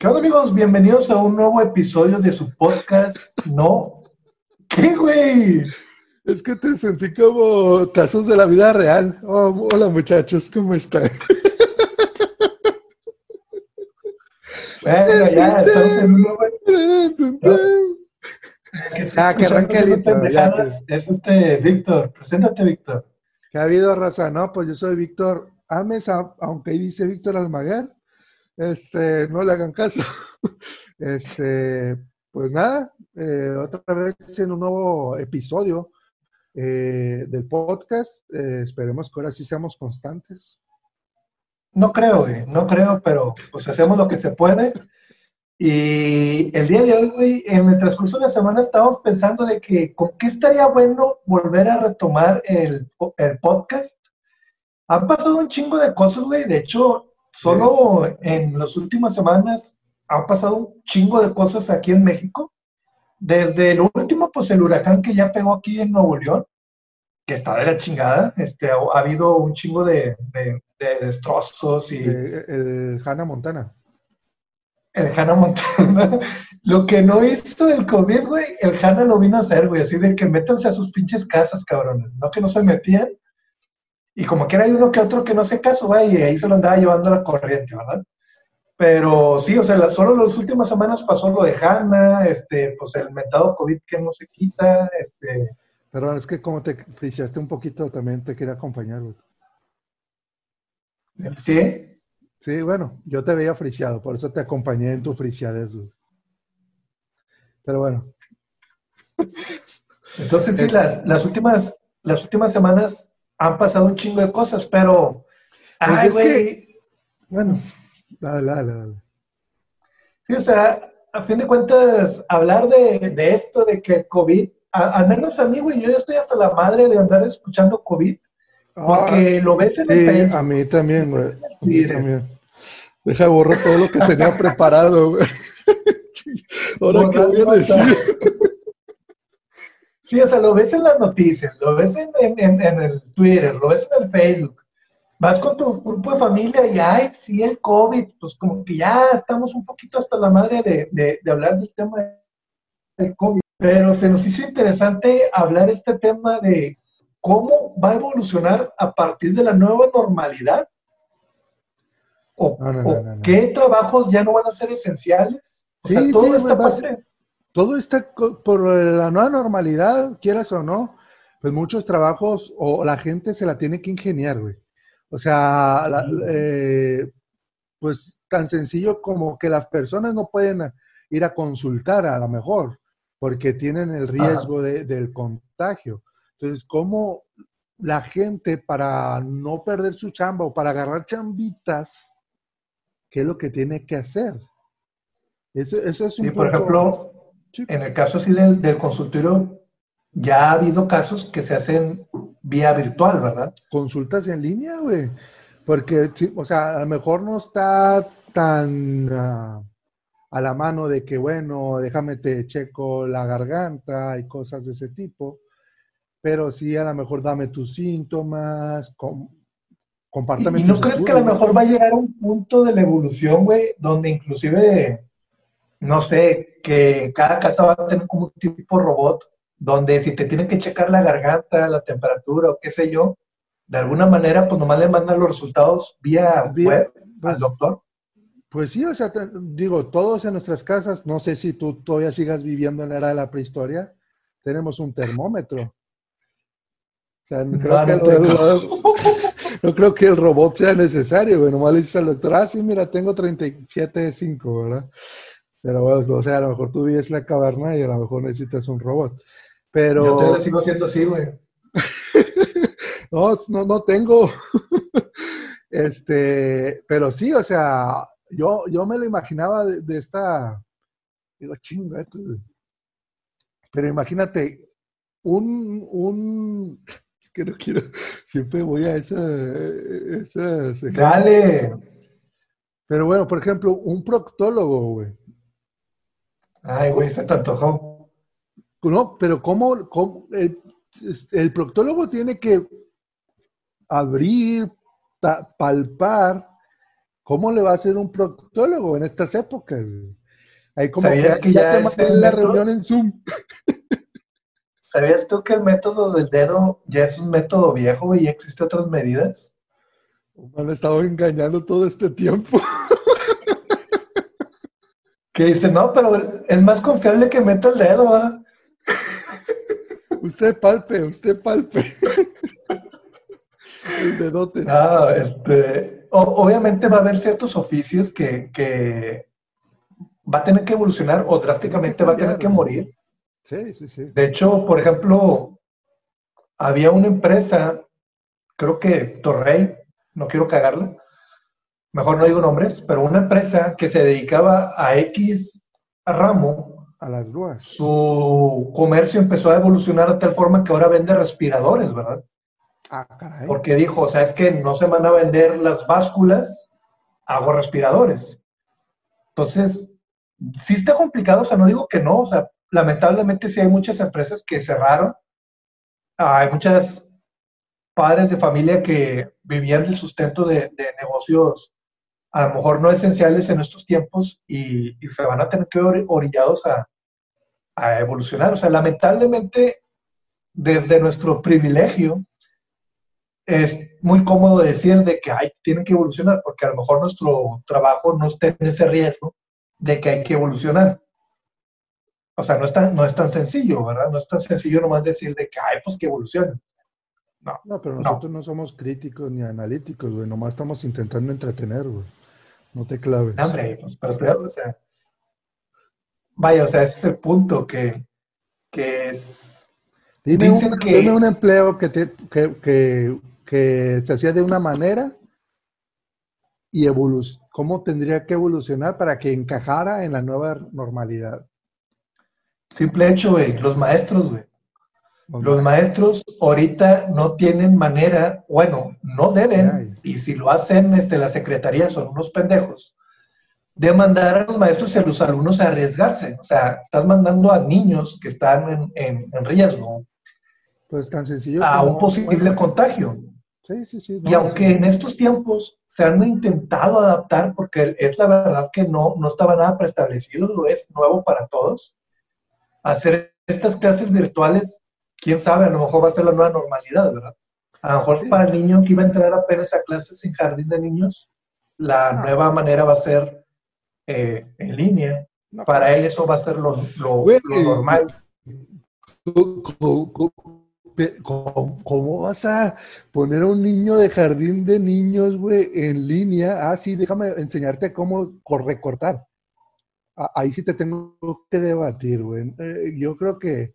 ¿Qué onda amigos? Bienvenidos a un nuevo episodio de su podcast. No. ¿Qué, güey? Es que te sentí como casos de la vida real. Oh, hola muchachos, ¿cómo están? Bueno, ya, estamos en un nuevo... Ah, que arranque el Es este, Víctor. Preséntate, Víctor. ¿Qué ha habido, raza? No, pues yo soy Víctor Ames, aunque ahí dice Víctor Almaguer. Este, no le hagan caso. Este, pues nada, eh, otra vez en un nuevo episodio eh, del podcast. Eh, esperemos que ahora sí seamos constantes. No creo, güey, no creo, pero pues hacemos lo que se puede. Y el día de hoy, en el transcurso de la semana estábamos pensando de que con qué estaría bueno volver a retomar el, el podcast. Han pasado un chingo de cosas, güey. De hecho, solo en las últimas semanas han pasado un chingo de cosas aquí en México. Desde el último, pues el huracán que ya pegó aquí en Nuevo León, que está de la chingada. Este, ha, ha habido un chingo de, de- de destrozos y Eh, el Hannah Montana. el Hannah Montana. Lo que no hizo el COVID, güey, el Hannah lo vino a hacer, güey. Así de que métanse a sus pinches casas, cabrones. No que no se metían. Y como que hay uno que otro que no hace caso, güey, y ahí se lo andaba llevando la corriente, ¿verdad? Pero sí, o sea, la- solo las últimas semanas pasó lo de Hannah, este, pues el mentado COVID que no se quita, este, Perdón, es que como te friseaste un poquito, también te quería acompañar, güey. sí. Sí, bueno, yo te veía friseado, por eso te acompañé en tu friseadez, güey. Pero bueno, Entonces sí, Es- las, las últimas, las últimas semanas han pasado un chingo de cosas, pero, Pues ay, es güey, que- bueno, dale, dale, dale. Sí, o sea, a fin de cuentas, hablar de, de esto, de que COVID, a- al menos a mí, güey, yo ya estoy hasta la madre de andar escuchando COVID, porque lo ves en el Ah, Sí, Facebook. a mí también, güey. A mí también. Deja de borrar todo lo que tenía preparado, güey. Ahora, ¿qué voy a decir? Sí, o sea, lo ves en las noticias, lo ves en, en- en- en el Twitter, lo ves en el Facebook. Vas con tu grupo de familia y, ay, sí, el COVID, pues como que ya estamos un poquito hasta la madre de, de- de hablar del tema del COVID. Pero se nos hizo interesante hablar este tema de cómo va a evolucionar a partir de la nueva normalidad. O, No, no, no, o no, no. qué trabajos ya no van a ser esenciales. O sea, Sí, todo sí, esta parte. Todo está por la nueva normalidad, quieras o no, pues muchos trabajos o la gente se la tiene que ingeniar, güey. O sea, la- eh, pues tan sencillo como que las personas no pueden ir a consultar a lo mejor, porque tienen el riesgo de- del contagio. Entonces, ¿cómo la gente para no perder su chamba o para agarrar chambitas, qué es lo que tiene que hacer? Eso, eso es un Sí, por ejemplo, Sí. en el caso así del, del consultorio, ya ha habido casos que se hacen vía virtual, ¿verdad? consultas en línea, güey. Porque, o sea, a lo mejor no está tan ah, a la mano de que, bueno, déjame te checo la garganta y cosas de ese tipo. Pero sí, a lo mejor dame tus síntomas, com- ¿Y, compártame y no tus crees que a lo mejor va a llegar a un punto de la evolución, güey, donde inclusive, no sé, que cada casa va a tener como un tipo robot, donde si te tienen que checar la garganta, la temperatura o qué sé yo, de alguna manera, pues nomás le mandan los resultados vía, web pues, al doctor? Pues sí, o sea, te- digo, todos en nuestras casas, no sé si tú todavía sigas viviendo en la era de la prehistoria, tenemos un termómetro. O sea, no, creo, No, que no el, tengo. no creo que el robot sea necesario, güey. Nomás le dices al doctor, ah, sí, mira, tengo 37.5, ¿verdad? Pero, bueno, o sea, a lo mejor tú vives en la caverna y a lo mejor necesitas un robot. Pero... Yo todavía sigo siendo así, güey. No, no, no tengo. este, pero sí, o sea, yo, yo me lo imaginaba de, de esta. Digo, chinga. pues". Pero imagínate, un, un. Es que no quiero. Siempre voy a esa. esas. Dale. Pero bueno, por ejemplo, un proctólogo, güey. Ay, güey, se te antojó. No, pero ¿cómo, cómo el, el proctólogo tiene que abrir, ta- palpar, ¿cómo le va a hacer un proctólogo en estas épocas? Ahí como ¿Sabías que, que ya, ya te mandé la método? reunión en Zoom. ¿Sabías tú que el método del dedo ya es un método viejo y existen otras medidas? Me han estado engañando todo este tiempo. Que dice, no, pero es más confiable que meta el dedo, ¿verdad? Usted palpe, usted palpe. El dedote. Ah, este, o- obviamente va a haber ciertos oficios que, que va a tener que evolucionar o drásticamente va a tener que morir. Sí, sí, sí. De hecho, por ejemplo, había una empresa, creo que Torrey, no quiero cagarla, mejor no digo nombres, pero una empresa que se dedicaba a X ramo, A las grúas. su comercio empezó a evolucionar de tal forma que ahora vende respiradores, ¿verdad? Ah, caray. Porque dijo, o sea, es que no se van a vender las básculas, hago respiradores. Entonces, sí está complicado, o sea, no digo que no, o sea, lamentablemente sí hay muchas empresas que cerraron, hay muchas padres de familia que vivían del sustento de, de negocios a lo mejor no esenciales en estos tiempos y, y se van a tener que ver orillados a, a evolucionar. O sea, lamentablemente, desde nuestro privilegio, es muy cómodo decir de que hay, tienen que evolucionar, porque a lo mejor nuestro trabajo no está en ese riesgo de que hay que evolucionar. O sea, no es tan, no es tan sencillo, ¿verdad? No es tan sencillo nomás decir de que, ay, pues que evolucionen. No, pero No. nosotros no, somos críticos ni analíticos, güey. Nomás estamos intentando entretener, güey. No te claves. No, Hombre, pues, pero estoy- o sea, vaya, o sea, ese es el punto que, que es, Dime, dicen un, que- dime un empleo que, te, que, que, que se hacía de una manera y evolu cómo tendría que evolucionar para que encajara en la nueva normalidad. simple hecho, güey, los maestros, güey. Los Los maestros ahorita no tienen manera, bueno, no deben, y si lo hacen este, la secretaría son unos pendejos, de mandar a los maestros y a los alumnos a arriesgarse. O sea, estás mandando a niños que están en, en- en riesgo Pues tan sencillo a como- un posible bueno, contagio. Sí, sí, sí. Y aunque sí. en estos tiempos se han intentado adaptar, porque es la verdad que no, no estaba nada preestablecido, lo es nuevo para todos, hacer estas clases virtuales, quién sabe, a lo mejor va a ser la nueva normalidad, ¿verdad? A lo mejor Sí. para el niño que iba a entrar apenas a clases en jardín de niños, la Ah. nueva manera va a ser eh, en línea. No, Para él eso va a ser lo, lo- Güey. lo normal. ¿Cómo, cómo- vas a poner a un niño de jardín de niños, güey, en línea? Ah, sí, déjame enseñarte cómo cor- recortar. Ah, Ahí sí te tengo que debatir, güey. Eh, yo creo que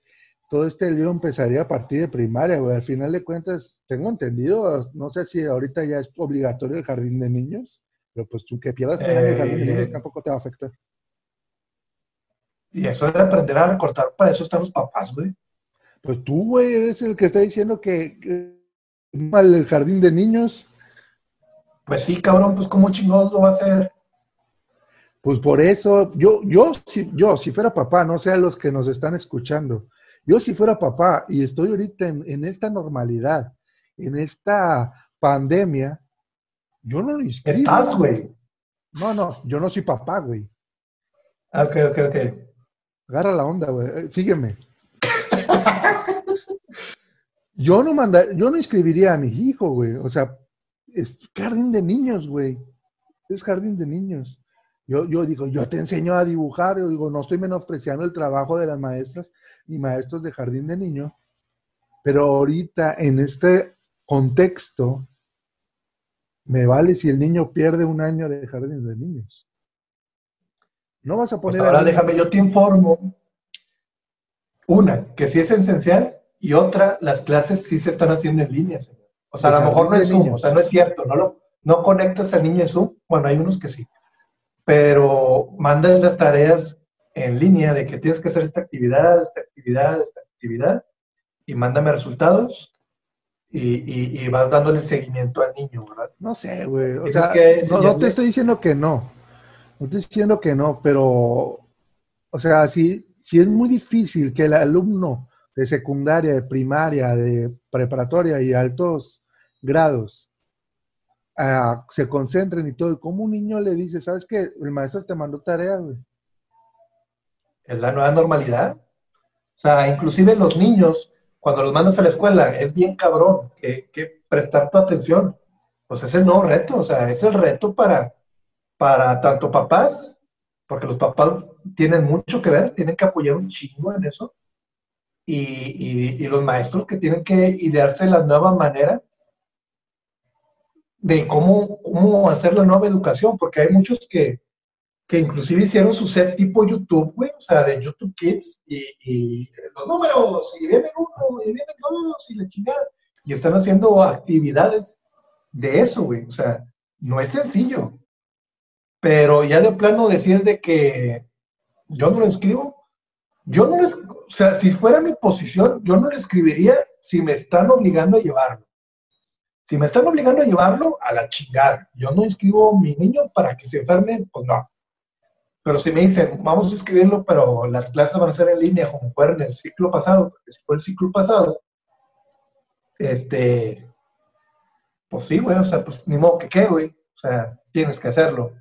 todo este lío empezaría a partir de primaria, güey. Al final de cuentas, tengo entendido, no sé si ahorita ya es obligatorio el jardín de niños, pero pues tú que pierdas de jardín de Eh, niños tampoco te va a afectar. Y eso de aprender a recortar, para eso están los papás, güey. Pues tú, güey, eres el que está diciendo que, que mal el jardín de niños. Pues sí, cabrón, pues cómo chingados lo va a hacer. Pues por eso, yo, yo, si, yo, si fuera papá, no sé a los que nos están escuchando, yo si fuera papá y estoy ahorita en, en esta normalidad, en esta pandemia, yo no lo inscribo. Estás, güey. No, no, yo no soy papá, güey. Ok, ok, ok. Agarra la onda, güey. Eh, Sígueme. Yo no manda, yo no inscribiría a mi hijo, güey. O sea, es jardín de niños, güey. Es jardín de niños. Yo, yo digo, yo te enseño a dibujar. Yo digo, no estoy menospreciando el trabajo de las maestras y maestros de jardín de niños. Pero ahorita, en este contexto, me vale si el niño pierde un año de jardín de niños. No vas a Pues poner. ahora al niño- déjame, yo te informo. Una, que sí es esencial, y otra, las clases sí se están haciendo en línea. señor. O sea, a lo mejor no es Zoom, niños. o sea, no es cierto, no, lo, no conectas al niño en Zoom. Bueno, hay unos que sí. Pero mandas las tareas en línea de que tienes que hacer esta actividad, esta actividad, esta actividad, y mándame resultados, y, y- y vas dándole el seguimiento al niño, ¿verdad? No sé, güey. O sea, que no, te estoy diciendo que no. No estoy diciendo que no, pero, o sea, si, si es muy difícil que el alumno de secundaria, de primaria, de preparatoria y altos grados se concentren y todo. Y como un niño le dice, ¿sabes qué? El maestro te mandó tarea, güey. Es la nueva normalidad. O sea, inclusive los niños, cuando los mandas a la escuela, es bien cabrón que, que prestar tu atención. Pues es el nuevo reto, o sea, es el reto para, para tanto papás, porque los papás tienen mucho que ver, tienen que apoyar un chingo en eso, y, y, los maestros que tienen que idearse la nueva manera de cómo, cómo hacer la nueva educación, porque hay muchos que, que inclusive hicieron su set tipo YouTube, güey, o sea, de YouTube Kids, y, los números, y vienen uno, y vienen dos, y la chingada, y están haciendo actividades de eso, güey, o sea, no es sencillo, pero ya de plano decir de que yo no lo escribo, yo no, o sea, si fuera mi posición, yo no lo escribiría si me están obligando a llevarlo. Si me están obligando a llevarlo, a la chingada. Yo no inscribo a mi niño para que se enferme, pues no. Pero si me dicen, vamos a escribirlo, pero las clases van a ser en línea, como fueron el ciclo pasado, porque si fue el ciclo pasado, este, pues sí, güey, o sea, pues ni modo que qué, güey. O sea, tienes que hacerlo.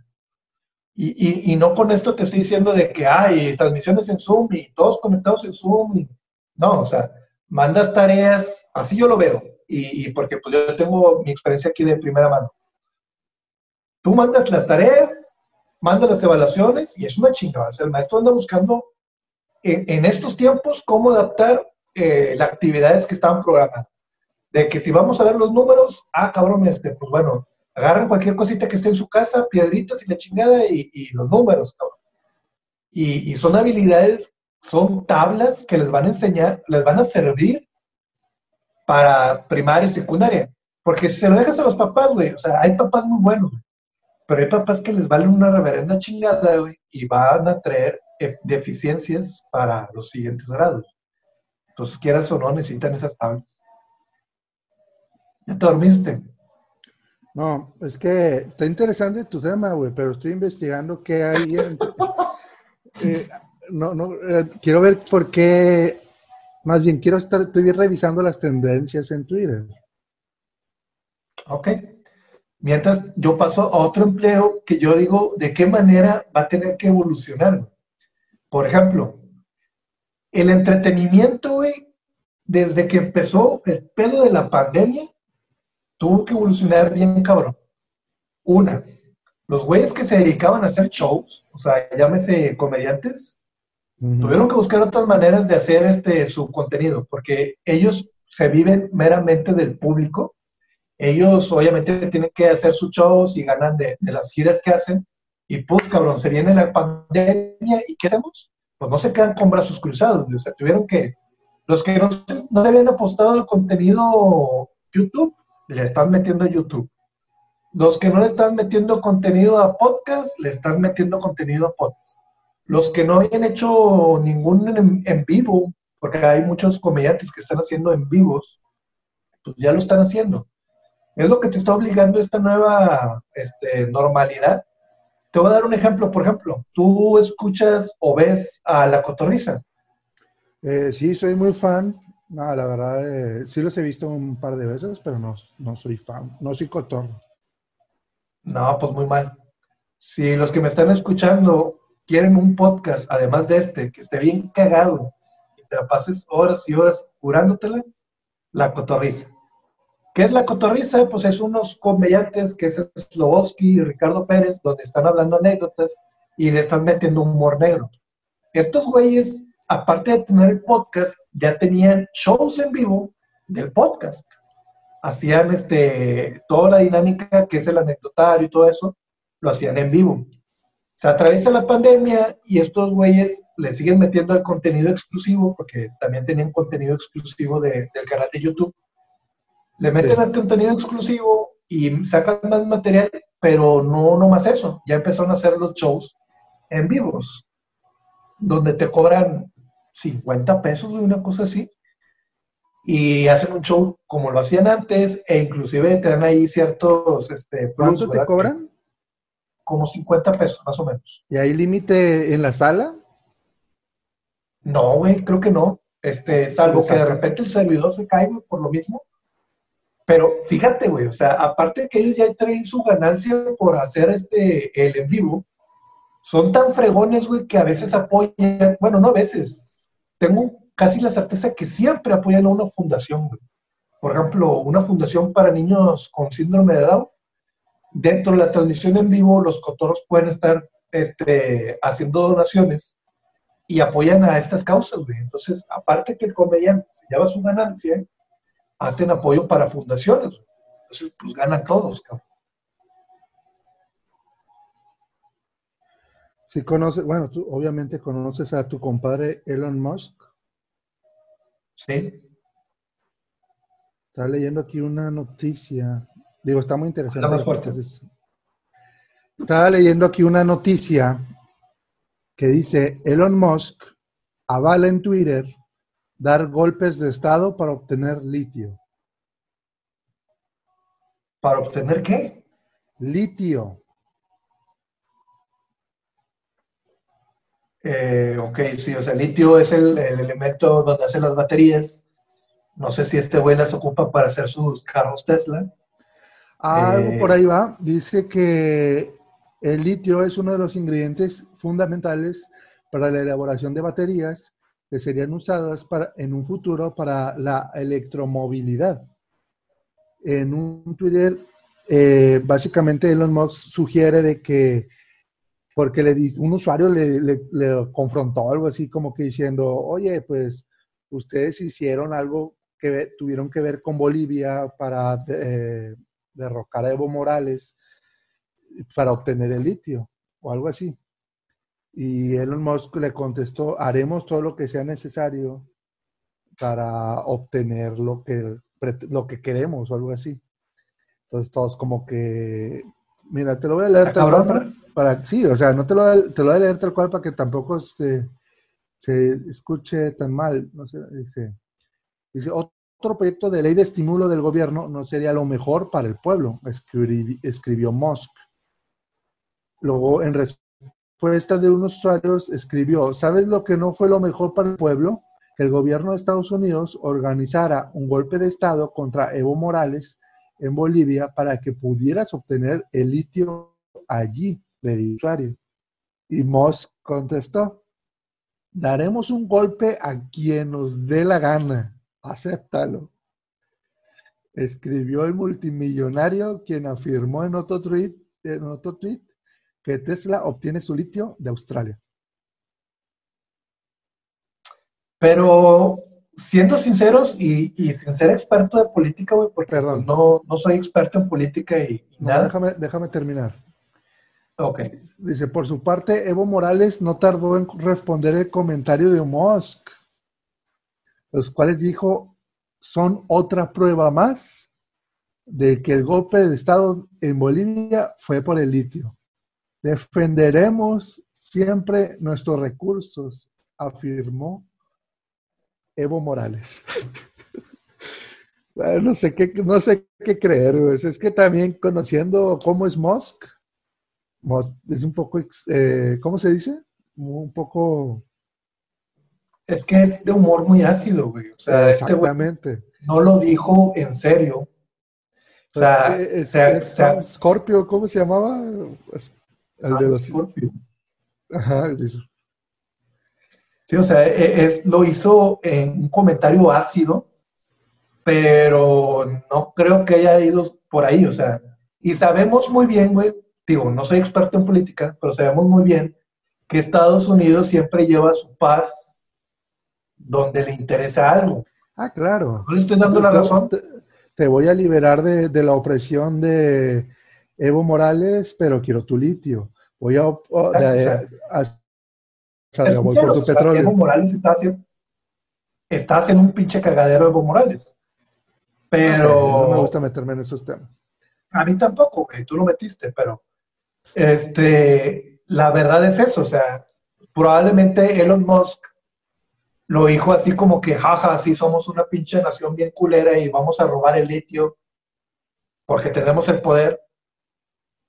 Y, y, no con esto te estoy diciendo de que hay transmisiones en Zoom y todos conectados en Zoom. no, o sea, mandas tareas, así yo lo veo. Y, y, porque pues yo tengo mi experiencia aquí de primera mano. Tú mandas las tareas, manda las evaluaciones y es una chingada. O sea, el maestro anda buscando en, estos tiempos cómo adaptar eh, las actividades que estaban programadas. De que si vamos a ver los números, ah, cabrón, este, pues bueno, agarran cualquier cosita que esté en su casa, piedritas y la chingada y, los números, cabrón. Y, y, son habilidades, son tablas que les van a enseñar, les van a servir para primaria y secundaria. Porque si se lo dejas a los papás, güey, o sea, hay papás muy buenos, güey pero hay papás que les valen una reverenda chingada, güey, y van a traer deficiencias para los siguientes grados. Entonces, quieras o no, necesitan esas tablas. ¿Ya te dormiste? No, es que está interesante tu tema, güey, pero estoy investigando qué hay en... Eh, no, no, eh, quiero ver por qué, más bien quiero estar, estoy revisando las tendencias en Twitter. Ok. Mientras yo paso a otro empleo que yo digo de qué manera va a tener que evolucionar. Por ejemplo, el entretenimiento, güey, desde que empezó el pedo de la pandemia, tuvo que evolucionar bien cabrón. Una, los güeyes que se dedicaban a hacer shows, o sea, llámese comediantes, tuvieron que buscar otras maneras de hacer este su contenido, porque ellos se viven meramente del público ellos obviamente tienen que hacer sus shows y ganan de, las giras que hacen. Y pues, cabrón, se viene la pandemia y ¿qué hacemos? Pues no se quedan con brazos cruzados. O sea, tuvieron que, los que no, no le habían apostado al contenido YouTube, le están metiendo a YouTube. Los que no le están metiendo contenido a podcast, le están metiendo contenido a podcast. Los que no habían hecho ningún en, en vivo, porque hay muchos comediantes que están haciendo en vivos, pues ya lo están haciendo. Es lo que te está obligando esta nueva este, normalidad. Te voy a dar un ejemplo, por ejemplo, tú escuchas o ves a La Cotorriza. Eh, sí, soy muy fan. No, la verdad, eh, sí los he visto un par de veces, pero no, no soy fan, no soy cotorro. No, pues muy mal. Si los que me están escuchando quieren un podcast, además de este, que esté bien cagado, y te pases horas y horas curándotela, La Cotorriza. ¿Qué es la cotorriza? Pues es unos comediantes que es Sloboski y Ricardo Pérez, donde están hablando anécdotas y le están metiendo humor negro. Estos güeyes, aparte de tener podcast, ya tenían shows en vivo del podcast. Hacían este, toda la dinámica que es el anecdotario y todo eso, lo hacían en vivo. Se atraviesa la pandemia y estos güeyes le siguen metiendo el contenido exclusivo, porque también tenían contenido exclusivo del canal de YouTube le meten al contenido exclusivo y sacan más material, pero no, no más eso. Ya empezaron a hacer los shows en vivos, donde te cobran 50 pesos o una cosa así. Y hacen un show como lo hacían antes, e inclusive te dan ahí ciertos... Este, ¿Cuánto te cobran? Como 50 pesos, más o menos. ¿Y hay límite en la sala? No, güey, creo que no. Este, salvo que de repente el servidor se caiga por lo mismo Pero fíjate, güey, o sea, aparte que ellos ya traen su ganancia por hacer este, el en vivo, son tan fregones, güey, que a veces apoyan, bueno, no a veces, tengo casi la certeza que siempre apoyan a una fundación, güey. Por ejemplo, una fundación para niños con síndrome de Down. Dentro de la transmisión en vivo, los cotorros pueden estar este, haciendo donaciones y apoyan a estas causas, güey. Entonces, aparte que el comediante se lleva su ganancia, hacen apoyo para fundaciones. Entonces, pues ganan todos, cabrón. Sí, conoces, bueno, tú obviamente conoces a tu compadre Elon Musk. Sí. Estaba leyendo aquí una noticia. Digo, está muy interesante. más fuerte. Estaba leyendo aquí una noticia que dice Elon Musk avala en Twitter dar golpes de Estado para obtener litio. ¿Para obtener qué? Litio. Eh, ok, sí, o sea, litio es el, elemento donde hacen las baterías. No sé si este güey las ocupa para hacer sus carros Tesla. Algo eh, por ahí va. Dice que el litio es uno de los ingredientes fundamentales para la elaboración de baterías que serían usadas para, en un futuro para la electromovilidad. En un Twitter, eh, básicamente Elon Musk sugiere de que, porque le, un usuario le, confrontó algo así como que diciendo, oye, pues ustedes hicieron algo que tuvieron que ver con Bolivia para eh, derrocar a Evo Morales para obtener el litio o algo así. Y Elon Musk le contestó, haremos todo lo que sea necesario para obtener lo que, lo que queremos o algo así. Entonces todos como que, mira, te lo voy a leer tal cual para, sí, o sea, no te lo, te lo voy a leer tal cual para que tampoco se, se escuche tan mal. No sé, dice, dice, otro proyecto de ley de estímulo del gobierno no sería lo mejor para el pueblo, escribió, Musk. Luego, en respuesta de unos usuarios, escribió, ¿sabes lo que no fue lo mejor para el pueblo? Que el gobierno de Estados Unidos organizara un golpe de Estado contra Evo Morales en Bolivia para que pudieras obtener el litio allí, del usuario. Y Moss contestó, daremos un golpe a quien nos dé la gana, acéptalo. Escribió el multimillonario quien afirmó en otro tweet, en otro tweet que Tesla obtiene su litio de Australia. Pero siendo sinceros y, sin ser experto de política, güey, porque Perdón. No, no soy experto en política y, nada. Déjame, déjame terminar. Ok. Dice, por su parte, Evo Morales no tardó en responder el comentario de Musk, los cuales dijo, son otra prueba más de que el golpe de Estado en Bolivia fue por el litio. Defenderemos siempre nuestros recursos, afirmó Evo Morales. no sé qué, no sé qué creer, es que también conociendo cómo es Musk, es un poco, eh, ¿cómo se dice? Un poco... Es que es de humor muy ácido, güey. O sea, este Exactamente. no lo dijo en serio. O sea, Scorpio, ¿cómo se llamaba? El de los... Scorpio. Ajá, eso. Sí, o sea, e, es, lo hizo en un comentario ácido, pero no creo que haya ido por ahí, o sea, y sabemos muy bien, güey, digo, no soy experto en política, pero sabemos muy bien que Estados Unidos siempre lleva su paz donde le interesa algo. Ah, claro. No le estoy dando la razón. Te, voy a liberar de, la opresión de Evo Morales, pero quiero tu litio. Voy a, por tu petróleo. Evo Morales está haciendo, está haciendo un pinche cagadero Evo Morales. Pero. no me gusta meterme en esos temas. A mí tampoco, que tú lo metiste, pero este, la verdad es eso, o sea, probablemente Elon Musk lo dijo así como que, jaja, sí somos una pinche nación bien culera y vamos a robar el litio porque tenemos el poder.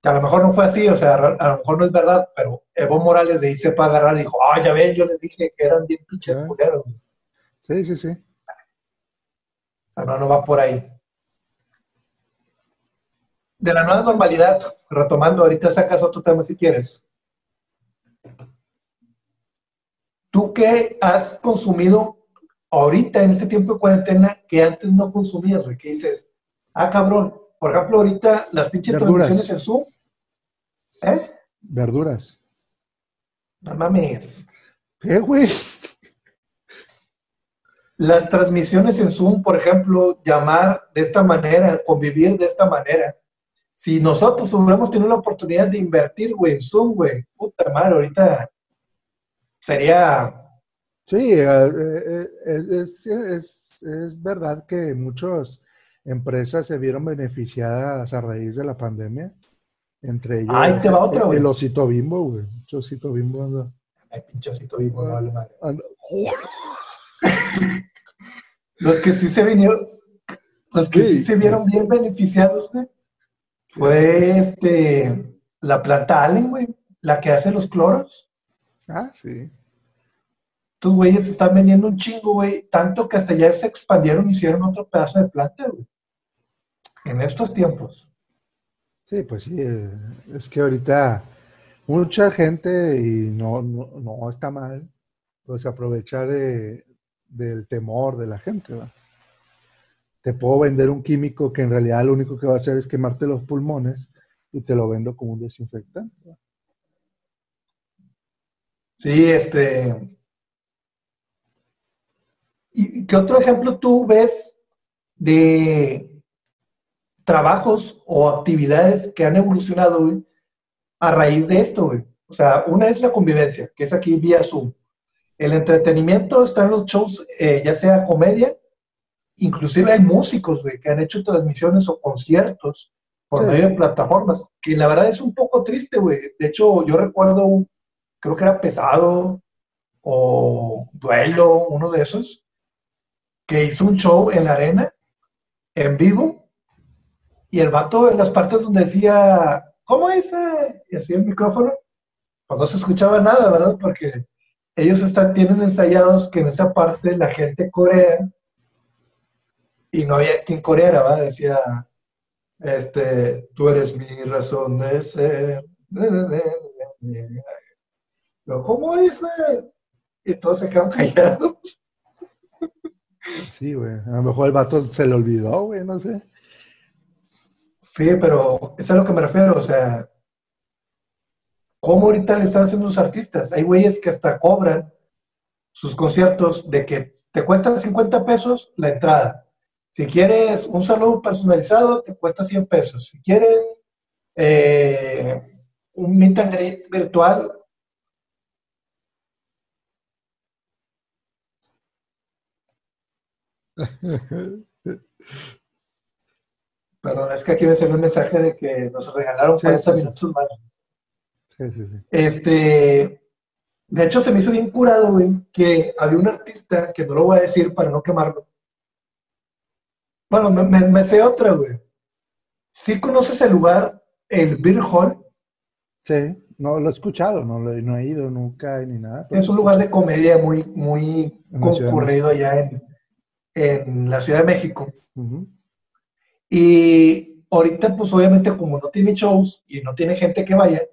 Que a lo mejor no fue así, o sea, a lo mejor no es verdad, pero Evo Morales de irse para agarrar y dijo, ah, ya ven, yo les dije que eran bien pinches ah. culeros. Sí, sí, sí. O sea, no, no va por ahí. de la nueva normalidad, retomando, ahorita sacas otro tema si quieres. ¿Tú qué has consumido ahorita en este tiempo de cuarentena que antes no consumías, güey? ¿Qué dices? Ah, cabrón. Por ejemplo, ahorita las pinches Verduras. transmisiones en Zoom. ¿Eh? Verduras. No mames. ¿Qué, güey? Las transmisiones en Zoom, por ejemplo, llamar de esta manera, convivir de esta manera. Si nosotros hubiéramos tenido la oportunidad de invertir, güey, en Zoom, güey, puta madre, ahorita sería Sí, eh, eh, eh, es, es- es verdad que muchas empresas se vieron beneficiadas a raíz de la pandemia. Entre ellos, Ahí te va otra, el, güey. el osito bimbo, güey. Mucho osito bimbo anda- Ay, pinchacito y bueno, vale madre. Los que sí se vinieron, los que sí Sí. se vieron bien beneficiados, güey, fue este la planta Allen, güey, la que hace los cloros. Ah, sí. Estos güeyes están vendiendo un chingo, güey, tanto que hasta ya se expandieron y hicieron otro pedazo de planta, güey. En estos tiempos. Sí, pues sí. eh, Es que ahorita mucha gente, y no, no, no está mal, pues se aprovecha de, del temor de la gente, ¿va? Te puedo vender un químico que en realidad lo único que va a hacer es quemarte los pulmones y te lo vendo como un desinfectante. ¿va? Sí, este. ¿Y qué otro ejemplo tú ves de trabajos o actividades que han evolucionado güey, a raíz de esto, güey? O sea, una es la convivencia, que es aquí vía Zoom. El entretenimiento está en los shows, eh, ya sea comedia, inclusive hay músicos, güey, que han hecho transmisiones o conciertos por Sí. medio de plataformas, que la verdad es un poco triste, güey. De hecho, yo recuerdo un, creo que era Pesado o Duelo, uno de esos, que hizo un show en la arena, en vivo, y el vato en las partes donde decía, ¿cómo es? eh?", Y así el micrófono, pues no se escuchaba nada, ¿verdad? Porque ellos están, tienen ensayados que en esa parte la gente corea y no había quien coreara, ¿verdad? Decía, este, tú eres mi razón de ser. Pero, ¿cómo dice? Y todos se quedan callados. Sí, güey. A lo mejor el vato se le olvidó, güey, no sé. Sí, pero es a lo que me refiero, o sea, ¿cómo ahorita le están haciendo los artistas? Hay güeyes que hasta cobran sus conciertos de que te cuestan 50 pesos la entrada. Si quieres un saludo personalizado, te cuesta 100 pesos. Si quieres eh, un meet and greet virtual, perdón, es que aquí me salió un mensaje de que nos regalaron Sí, 40 sí, sí. minutos más. Sí, sí, sí. Este, de hecho, se me hizo bien curado, güey, que había un artista, que no lo voy a decir para no quemarlo. Bueno, me, me, me sé otra, güey. ¿Sí conoces el lugar, el Beer Hall? Sí, no lo he escuchado, no, lo he- no he ido nunca ni nada. Es un lugar de comedia muy, muy concurrido allá en, en la Ciudad de México. Ujú. Y ahorita, pues obviamente, como no tiene shows y no tiene gente que vaya,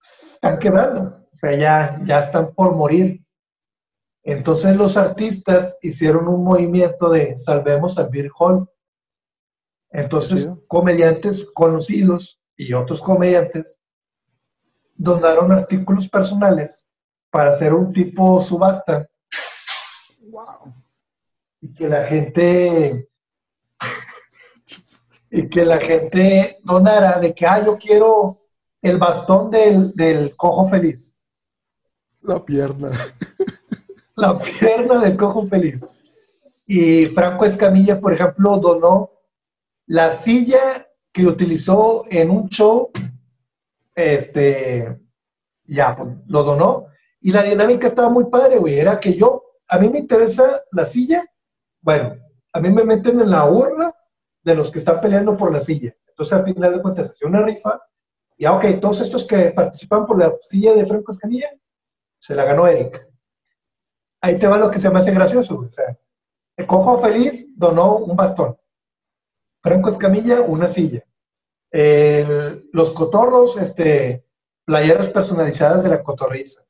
están quebrando. O sea, ya, ya están por morir. Entonces los artistas hicieron un movimiento de salvemos al Beer Hall. Entonces, comediantes conocidos y otros comediantes donaron artículos personales para hacer un tipo subasta y que la gente y que la gente donara de que ah yo quiero el bastón del, del cojo feliz La pierna. la pierna del cojo feliz. Y Franco Escamilla por ejemplo donó la silla que utilizó en un show este ya pues, lo donó. Y la dinámica estaba muy padre güey. Era que yo a mí me interesa la silla bueno a mí me meten en la urna de los que están peleando por la silla. Entonces, al final de cuentas, hacía una rifa. Y, ah, ok, todos estos que participan por la silla de Franco Escamilla, se la ganó Eric. Ahí te va lo que se me hace gracioso. O sea, el cojo feliz donó un bastón. Franco Escamilla, una silla. los cotorros, este, playeras personalizadas de la cotorriza.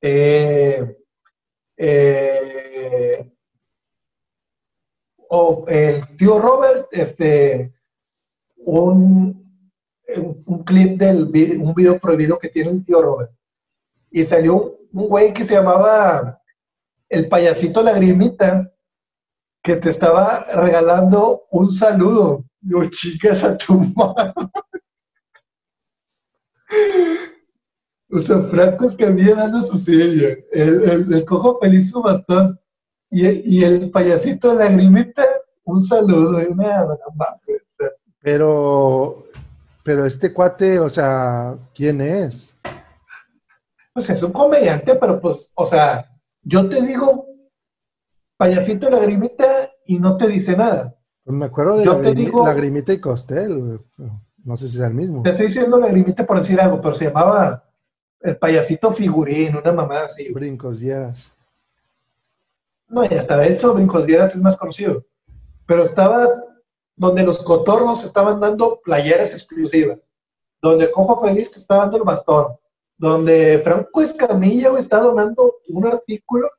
Eh, eh, o el tío Robert, este, un, un clip del un video prohibido que tiene el tío Robert. Y salió un güey que se llamaba el payasito lagrimita, que te estaba regalando un saludo. Yo, chicas, a tu mano. O sea, Franco Escamilla dando su silla, el, el, cojo feliz su bastón y, y, el payasito lagrimita, un saludo. Y una, pero, pero este cuate, o sea, ¿quién es? Pues es un comediante, pero pues, o sea, yo te digo payasito lagrimita y no te dice nada. Pues me acuerdo de yo te digo, lagrimita y costel, no sé si es el mismo. Te estoy diciendo lagrimita por decir algo, pero se llamaba el payasito figurín, una mamá así. Brincos Dieras. No, y hasta de hecho Brincos Dieras es más conocido. Pero estabas donde los cotorros estaban dando playeras exclusivas, donde Cojo Feliz te está dando el bastón, donde Franco Escamilla está donando un artículo.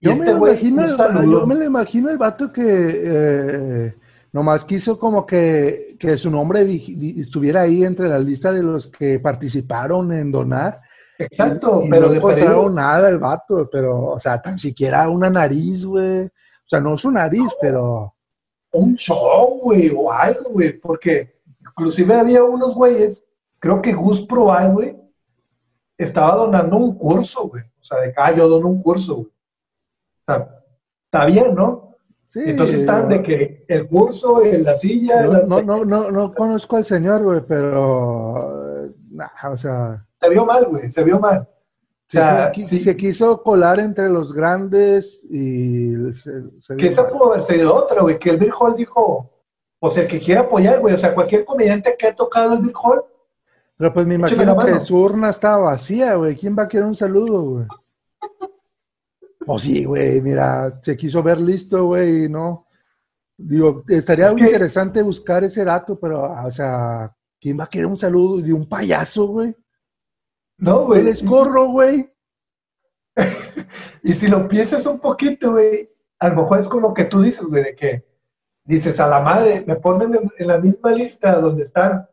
Yo, me este imagino el, yo me lo imagino el vato que eh, nomás quiso como que, que su nombre estuviera ahí entre la lista de los que participaron en donar Exacto, pero no encontraron nada el vato, pero, o sea, tan siquiera una nariz, güey. O sea, no su nariz, pero. Un show, güey, o algo, güey, porque inclusive había unos güeyes, creo que Gus Proal, güey, estaba donando un curso, güey. O sea, de acá yo dono un curso, güey. O sea, está bien, ¿no? Sí, Entonces están de que el curso, en la silla. No, no, no, no, conozco al señor, güey, pero. o sea se vio mal, güey, se vio mal. O sea, se, quiso colar entre los grandes y... que esa pudo haber sido otra, güey, que el Bill Hall dijo, o sea, que quiere apoyar, güey, o sea, cualquier comediante que ha tocado el Bill Hall. Pero pues me imagino que su urna estaba vacía, güey, ¿quién va a querer un saludo, güey? O sí, güey, mira, se quiso ver listo, güey, ¿no? Digo, estaría muy interesante buscar ese dato, pero, o sea, ¿quién va a querer un saludo de un payaso, güey? No, güey. Les corro, güey. y si lo piensas un poquito, güey, a lo mejor es como lo que tú dices, güey, de que dices a la madre, me ponen en, la misma lista donde están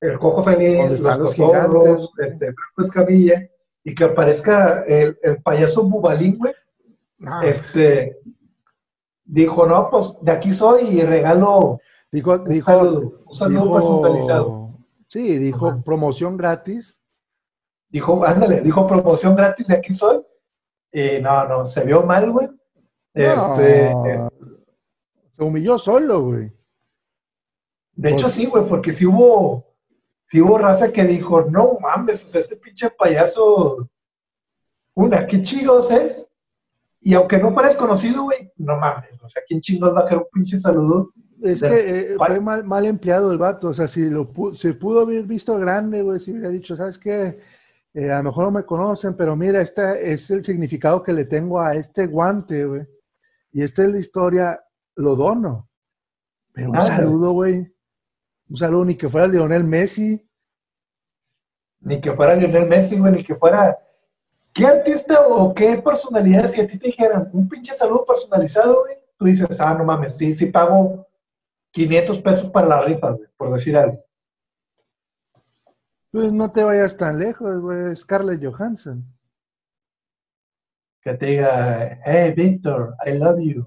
el cojo feliz, los cotorros, este, Escamilla, y que aparezca el, payaso bubalín, güey. Ah. Este dijo, no, pues de aquí soy y regalo dijo, dijo, un saludo, personalizado. Sí, dijo promoción gratis dijo, ándale, dijo promoción gratis, de aquí soy. Y no, no, se vio mal, güey. Este, se humilló solo, güey. De hecho, sí, güey, porque sí hubo, sí hubo raza que dijo, no mames, o sea, este pinche payaso, una, qué chingos es. Y aunque no fuera conocido, güey, no mames, o sea, ¿quién chingos va a hacer un pinche saludo? Es que eh, fue mal, mal, empleado el vato, o sea, si lo se pudo haber visto grande, güey, si hubiera dicho, ¿sabes qué? Eh, a lo mejor no me conocen, pero mira, este es el significado que le tengo a este guante, güey. Y esta es la historia, lo dono. Pero un saludo, güey. Un saludo, ni que fuera Lionel Messi. Ni que fuera Lionel Messi, güey, ni que fuera. ¿Qué artista o qué personalidad, si a ti te dijeran un pinche saludo personalizado, güey? Tú dices, ah, no mames, sí, sí pago 500 pesos para la rifa, güey, por decir algo. Pues no te vayas tan lejos, güey. Scarlett Johansson. Que te diga, hey, Victor, I love you.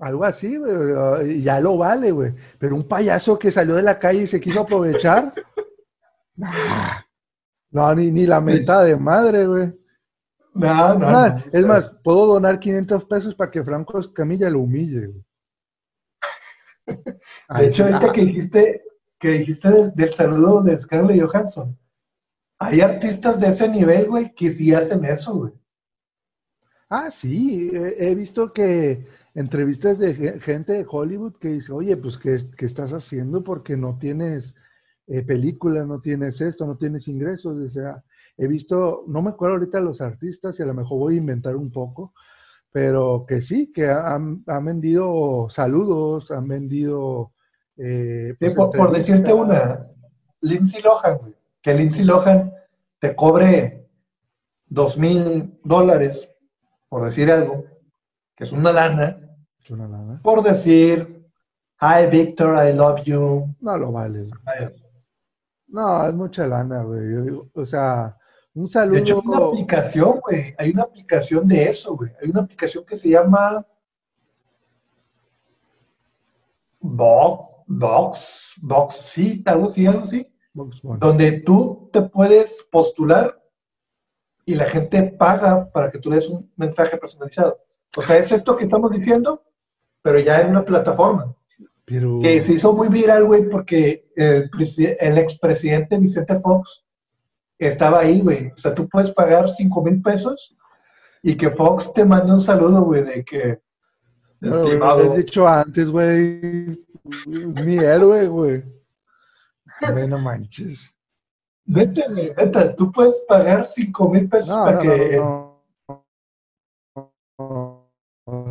Algo así, güey. Ya lo vale, güey. Pero un payaso que salió de la calle y se quiso aprovechar. no, ni, ni la mitad de madre, güey. No, no, Es más, puedo donar 500 pesos para que Franco Camilla lo humille, güey. De hecho, ahorita que dijiste, que dijiste del, saludo de Scarlett Johansson. Hay artistas de ese nivel, güey, que sí hacen eso, güey. Ah, sí, he, visto que entrevistas de gente de Hollywood que dice, oye, pues, ¿qué, estás haciendo? Porque no tienes eh, películas, no tienes esto, no tienes ingresos. O sea, he visto, no me acuerdo ahorita los artistas y a lo mejor voy a inventar un poco, pero que sí, que han vendido saludos, han vendido eh, Sí, pues, por, por decirte una, Lindsay Lohan, güey, que Lindsay Lohan te cobre dos mil dólares, por decir algo, que es una lana, Es una lana. por decir, hi Victor, I love you. No lo vale. güey. Ay, No, es mucha lana, güey. O sea, un De saludo. hecho, hay una aplicación, güey, hay una aplicación de eso, güey. Hay una aplicación que se llama Box, Box, Box, sí, algo así, algo así. Box One. donde tú te puedes postular y la gente paga para que tú le des un mensaje personalizado. O sea, es esto que estamos diciendo, pero ya en una plataforma. Pero. Que se hizo muy viral, güey, porque el, el expresidente Vicente Fox estaba ahí, güey. O sea, tú puedes pagar 5 mil pesos y que Fox te mande un saludo, güey, de que... No, güey, estimado, lo has dicho antes, güey. Mi héroe, güey. No manches. Güey, neta, tú puedes pagar 5 mil pesos No, para no, que... no.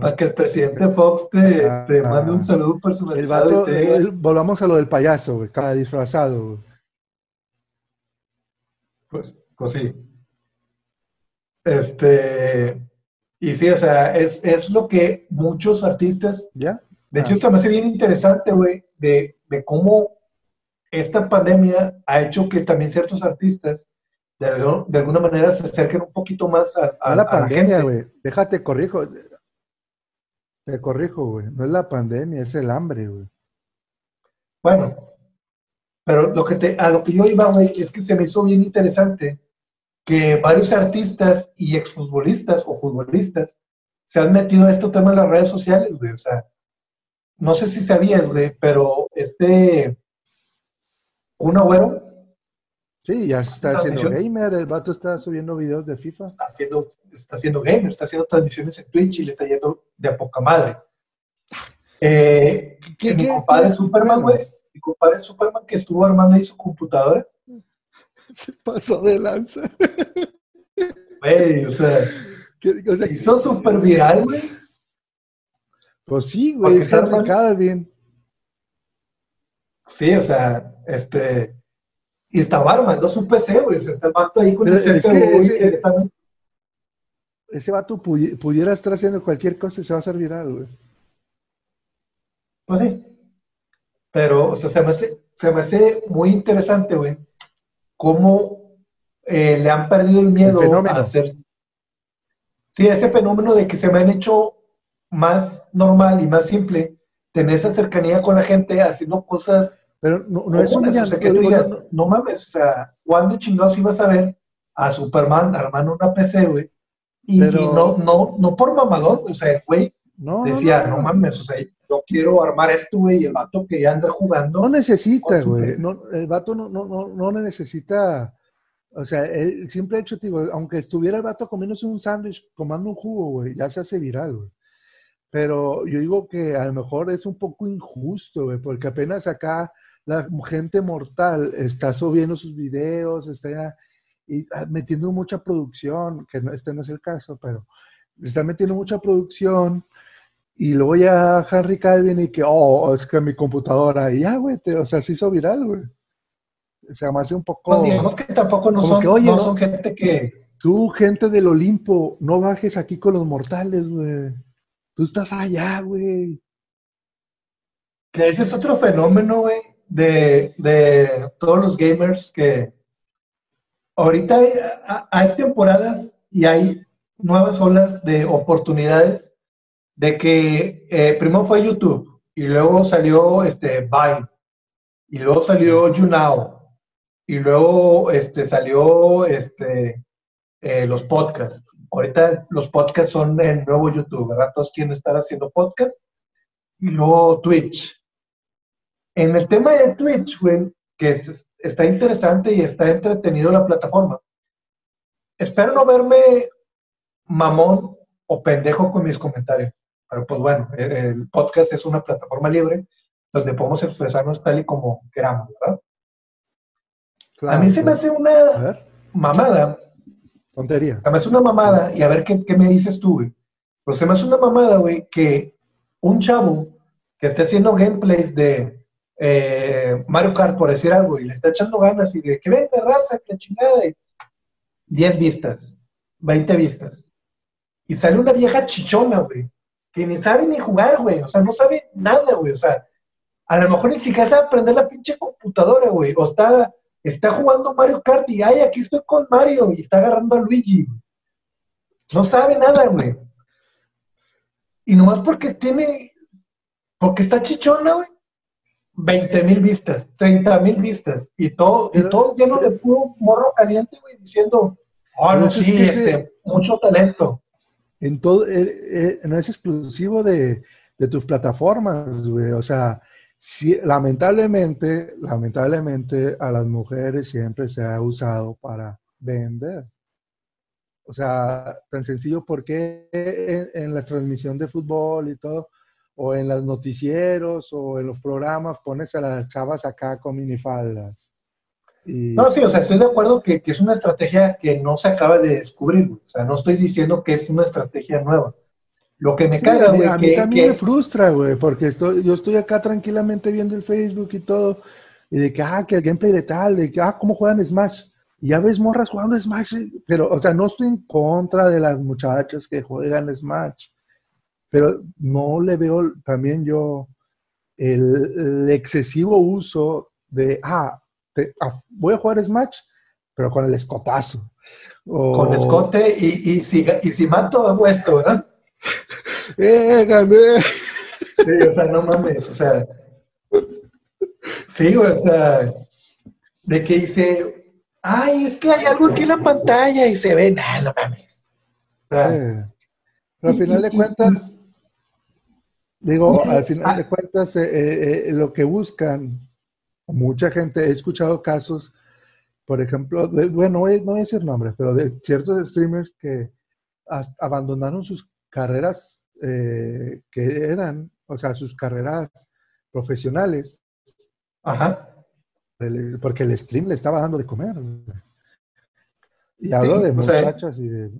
Para que el presidente Fox te, Ah, te mande un saludo El personalizado. vato, y te diga, el- volvamos a lo del payaso, güey. Cada disfrazado, güey. pues, pues sí. Este. Y sí, o sea, es, es lo que muchos artistas. ¿Ya? De hecho, Ah. esto me hace bien interesante, güey, de, de cómo esta pandemia ha hecho que también ciertos artistas de, algo- de alguna manera se acerquen un poquito más a, a- No es la pandemia, güey. Déjate, corrijo. Te corrijo, güey. No es la pandemia, es el hambre, güey. Bueno, pero lo que te, a lo que yo iba, güey, es que se me hizo bien interesante que varios artistas y exfutbolistas o futbolistas se han metido a este tema en las redes sociales, güey. O sea, no sé si sabías, güey, pero este, un agüero Sí, ya se está haciendo gamer. El vato está subiendo videos de FIFA. está haciendo, está haciendo gamer, está haciendo transmisiones en Twitch y le está yendo de a poca madre. Eh, ¿Qué- mi qué- compadre qué- Superman, bueno, güey, mi compadre Superman que estuvo armando ahí su computadora, Se pasó de lanza. güey, o sea, ¿Qué- o sea, se hizo súper viral, güey. Pues sí, güey. Es está armando- Cavill. Sí, o sea, este. Y estaba armando su PC, güey. O sea, está el vato ahí con Pero el es CPU, que ese- que está- Ese vato pudi- pudiera estar haciendo cualquier cosa y se va a hacer viral, güey. Pues sí. Pero, o sea, se me hace, se me hace muy interesante, güey, cómo eh, le han perdido el miedo El a hacer. Sí, ese fenómeno de que se me han hecho más normal y más simple tener esa cercanía con la gente haciendo cosas Pero no, no es un o sea, que tú digas, no- no mames, o sea, ¿cuándo chingados ibas a ver a Superman armando una PC, güey? Y, Pero- y no, no, no por mamador, o sea, el güey no, decía, no, no, no. mames, o sea, yo quiero armar esto, güey, y el vato que ya anda jugando, No necesita, güey. No, el vato no, no, no, no necesita. O sea, el simple hecho, digo, aunque estuviera el vato comiéndose un sándwich, tomando un jugo, güey, ya se hace viral, güey. Pero yo digo que a lo mejor es un poco injusto, güey, porque apenas acá la gente mortal está subiendo sus videos, está y, ah, metiendo mucha producción, que no, este no es el caso, pero está metiendo mucha producción. Y luego ya Henry Calvin y que, oh, es que mi computadora, y ya, güey, te- o sea, se hizo viral, güey. O sea, me hace un poco... pues digamos que tampoco no son, que, oye, no no- son gente que, Tú, gente del Olimpo, no bajes aquí con los mortales, güey. Tú estás allá, güey. que ese es otro fenómeno, güey, de, de todos los gamers que ahorita hay, temporadas y hay nuevas olas de oportunidades de que eh, primero fue YouTube y luego salió este Vine y luego salió YouNow y luego este salió este eh, los podcasts. Ahorita los podcasts son el nuevo YouTube, ¿verdad? Todos quieren estar haciendo podcasts y luego Twitch. En el tema de Twitch, güey, que es- está interesante y está entretenido la plataforma. Espero no verme mamón o pendejo con mis comentarios. Pero pues bueno, el, podcast es una plataforma libre donde podemos expresarnos tal y como queramos, ¿verdad? A mí se me hace A una mamada, tontería. me hace una mamada, y a ver qué, me dices tú, güey. Pero se me hace una mamada, güey, que un chavo que esté haciendo gameplays de eh, Mario Kart, por decir algo, y le está echando ganas y de que ven, raza, que chingada, 10 vistas, 20 vistas. Y sale una vieja chichona, güey, que ni sabe ni jugar, güey, o sea, no sabe nada, güey, o sea, a lo mejor ni siquiera sabe aprender la pinche computadora, güey, o está, está jugando Mario Kart y, ay, aquí estoy con Mario, y está agarrando a Luigi. No sabe nada, güey. Y nomás porque tiene, porque está chichona, güey, 20 mil vistas, 30 mil vistas, y todo, y todo lleno de puro morro caliente, güey, diciendo, oh, no, sí, este, mucho talento. En todo, eh, eh, no es exclusivo de, de tus plataformas, güey, o sea, lamentablemente, lamentablemente a las mujeres siempre se ha usado para vender. O sea, tan sencillo porque en, en la transmisión de fútbol y todo, o en los noticieros o en los programas pones a las chavas acá con minifaldas. No, sí, o sea, estoy de acuerdo que, que, es una estrategia que no se acaba de descubrir, o sea, no estoy diciendo que es una estrategia nueva. Lo que me cae, a mí, a mí también me frustra, güey, porque estoy, yo estoy acá tranquilamente viendo el Facebook y todo, y de que, ah, que el gameplay de tal, de que, ah, cómo juegan Smash. Y ya ves morras jugando Smash, pero, o sea, no estoy en contra de las muchachas que juegan Smash pero no le veo también yo el, excesivo uso de, ah, ah, voy a jugar Smash, pero con el escotazo. Con escote y, y, si, y si mato hago esto, ¿verdad? ¡Eh, gané! Sí, o sea, no mames, o sea. Sí, o sea, de que dice, ay, es que hay algo aquí en la pantalla y se ve, nada, no mames. O sea, pero al final de cuentas, Digo, al final de cuentas, eh, eh, eh, lo que buscan, mucha gente, he escuchado casos, por ejemplo, bueno, no voy, a decir nombres, pero de ciertos streamers que abandonaron sus carreras que eran, o sea, sus carreras profesionales. Ajá. Porque el stream le estaba dando de comer. Y hablo de muchachas y de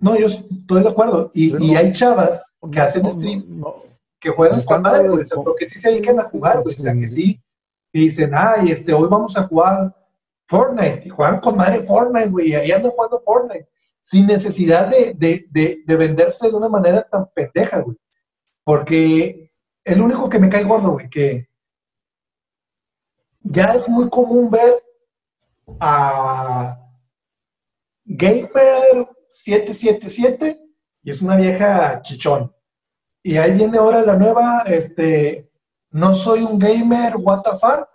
no, yo estoy de acuerdo. Y, hay chavas que hacen stream, que juegan con madre, güey, porque sí se dedican a jugar, güey, o sea, que sí. Y dicen, ay, este, hoy vamos a jugar Fortnite. Y juegan con madre Fortnite, güey, y ahí andan jugando Fortnite. Sin necesidad de, de, de, de venderse de una manera tan pendeja, güey. Porque el único que me cae gordo, güey, que ya es muy común ver a gamer 777 y es una vieja chichón. Y ahí viene ahora la nueva, este, no soy un gamer, what the fuck,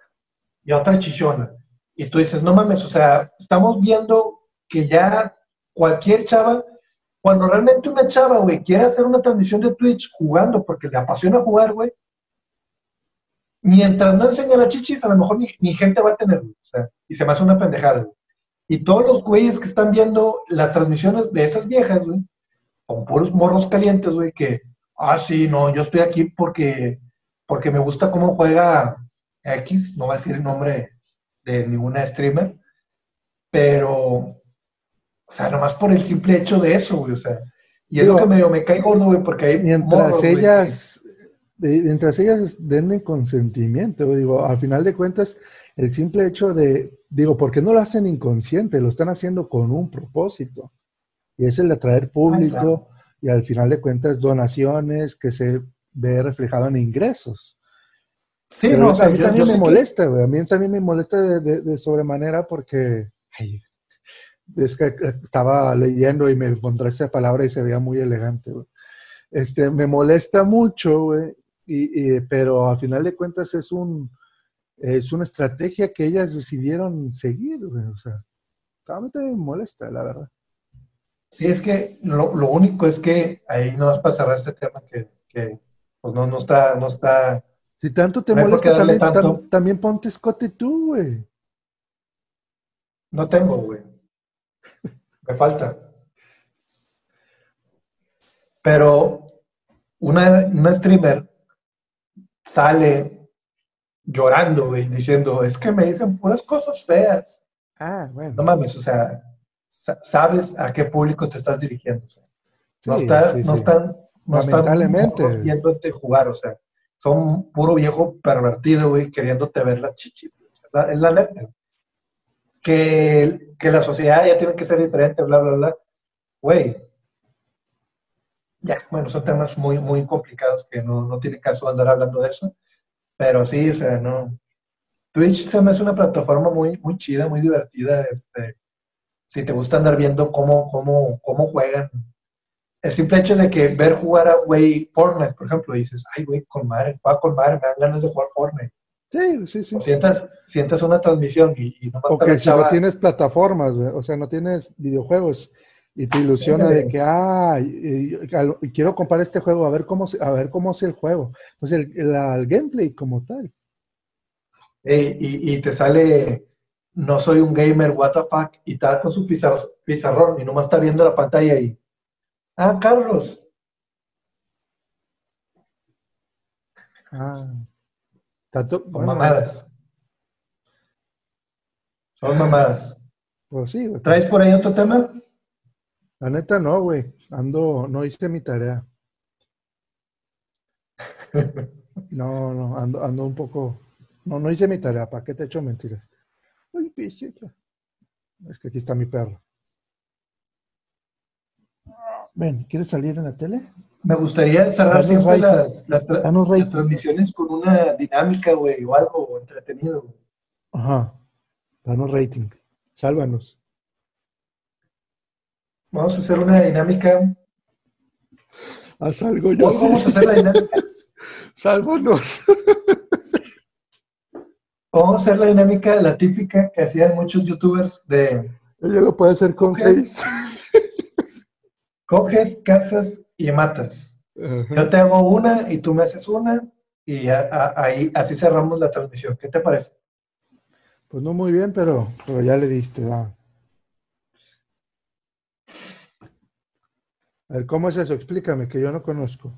y otra chichona. Y tú dices, no mames, o sea, estamos viendo que ya cualquier chava, cuando realmente una chava, güey, quiere hacer una transmisión de Twitch jugando porque le apasiona jugar, güey, mientras no enseña la chichis, a lo mejor ni, gente va a tener, o sea, y se me hace una pendejada, güey. Y todos los güeyes que están viendo las transmisiones de esas viejas, güey, con puros morros calientes, güey, que, ah, sí, no, yo estoy aquí porque, porque me gusta cómo juega X, no va a decir el nombre de ninguna streamer, pero, o sea, nomás por el simple hecho de eso, güey, o sea, y es lo que medio me cae gordo, güey, porque hay mientras ellas, mientras ellas den el consentimiento, digo, al final de cuentas, el simple hecho de, digo, porque no lo hacen inconsciente, lo están haciendo con un propósito. Y es el de atraer público y al final de cuentas donaciones que se ve reflejado en ingresos. Sí, no, a mí también me molesta, güey. A mí también me molesta de, sobremanera porque es que estaba leyendo y me encontré esa palabra y se veía muy elegante, güey. Este, me molesta mucho, güey, y, pero al final de cuentas es un, es una estrategia que ellas decidieron seguir, O sea, realmente me molesta, la verdad. Sí, es que lo, único es que ahí no vas a pasar este tema que, pues no, no está, no está. Si tanto te molesta, también, también ponte escote tú, güey. No tengo, güey. Me falta. Pero una, una streamer sale llorando, güey, diciendo, es que me dicen puras cosas feas. Ah, bueno. No mames, o sea, sabes a qué público te estás dirigiendo. no, no están, no están viéndote jugar, o sea, son puro viejo pervertido, güey, queriéndote ver las chichis. Es la, neta. Que, que la sociedad ya tiene que ser diferente, bla, bla, bla. Güey, ya, bueno, son temas muy, muy complicados que no, no tiene caso andar hablando de eso. Pero sí, o sea, no. Twitch se me hace una plataforma muy, muy chida, muy divertida. Este, si te gusta andar viendo cómo, cómo, cómo juegan. El simple hecho de que ver jugar a güey Fortnite, por ejemplo, dices, ay, güey, con madre, juega con madre, me dan ganas de jugar Fortnite. Sí, sí, sí. Sientas, sientas una transmisión y, y nomás Porque si no tienes plataformas, o sea, no tienes videojuegos y te ilusiona de que, ah, quiero comprar este juego, a ver cómo, a ver cómo es el juego. Pues el, el, gameplay como tal. y, y, te sale, no soy un gamer, what the fuck, y está con su pizarrón y nomás está viendo la pantalla y, ah, Carlos. Ah. Son mamadas. Son mamadas. Pues sí, ¿Traes por ahí otro tema? La neta no, güey. Ando, no hice mi tarea. No, no, ando, ando un poco. No, no hice mi tarea. ¿Para qué te echo mentiras? Ay, pichita. Es que aquí está mi perro. Ven, ¿quieres salir en la tele? Me gustaría cerrar siempre las, las, transmisiones con una dinámica, güey, o algo entretenido. Ajá. Danos rating. Sálvanos. Vamos a hacer una dinámica. Haz algo yo. Vamos a hacer la dinámica. Sálvanos. Vamos a hacer la dinámica, la típica que hacían muchos youtubers de... Ella lo puede hacer con seis. Coges, casas y matas. Yo te hago una y tú me haces una y ahí así cerramos la transmisión. ¿Qué te parece? Pues no muy bien, pero, pero ya le diste, va. A ver, ¿cómo es eso? Explícame, que yo no conozco.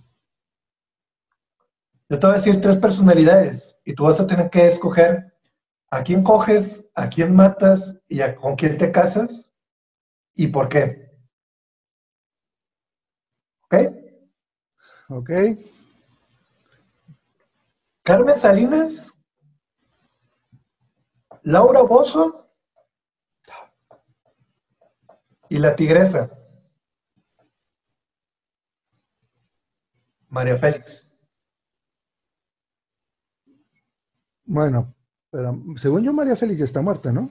Yo te voy a decir tres personalidades y tú vas a tener que escoger a quién coges, a quién matas y a, con quién te casas y por qué. ¿Ok? Carmen Salinas, Laura Bozo y la tigresa. María Félix. Bueno, pero según yo, María Félix está muerta, ¿no?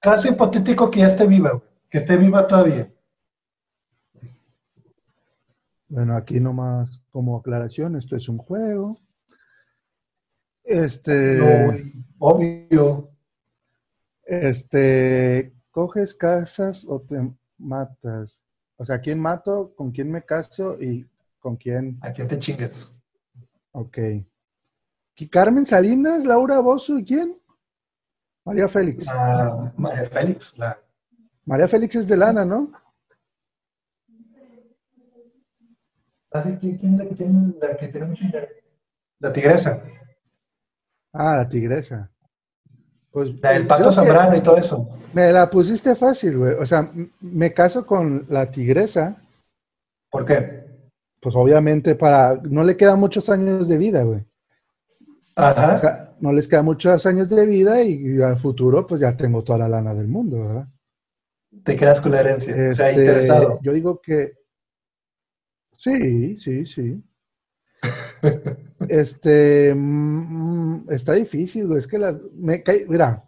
Caso hipotético que ya esté viva, que esté viva todavía. Bueno, aquí nomás como aclaración, esto es un juego. Este. obvio. Este. ¿Coges casas o te matas? O sea, ¿quién mato? ¿Con quién me caso? ¿Y con quién? ¿A quién te chingues? Ok. Carmen Salinas, Laura Bozo y quién? María Félix. Ah, María Félix, la... María Félix es de lana, ¿no? Ah, ¿Quién, quién, quién la que tiene mucho La tigresa. Ah, la tigresa. Pues, el pato Zambrano y todo eso. Me la pusiste fácil, güey. O sea, me caso con la tigresa. ¿Por qué? Pues obviamente para... No le quedan muchos años de vida, güey. Ajá. O sea, no les quedan muchos años de vida y, al futuro pues ya tengo toda la lana del mundo, ¿verdad? Te quedas con la herencia. o sea, este, interesado. Yo digo que... Sí, sí, sí. Este, mm, está difícil, güey. Es que la, me cae, mira.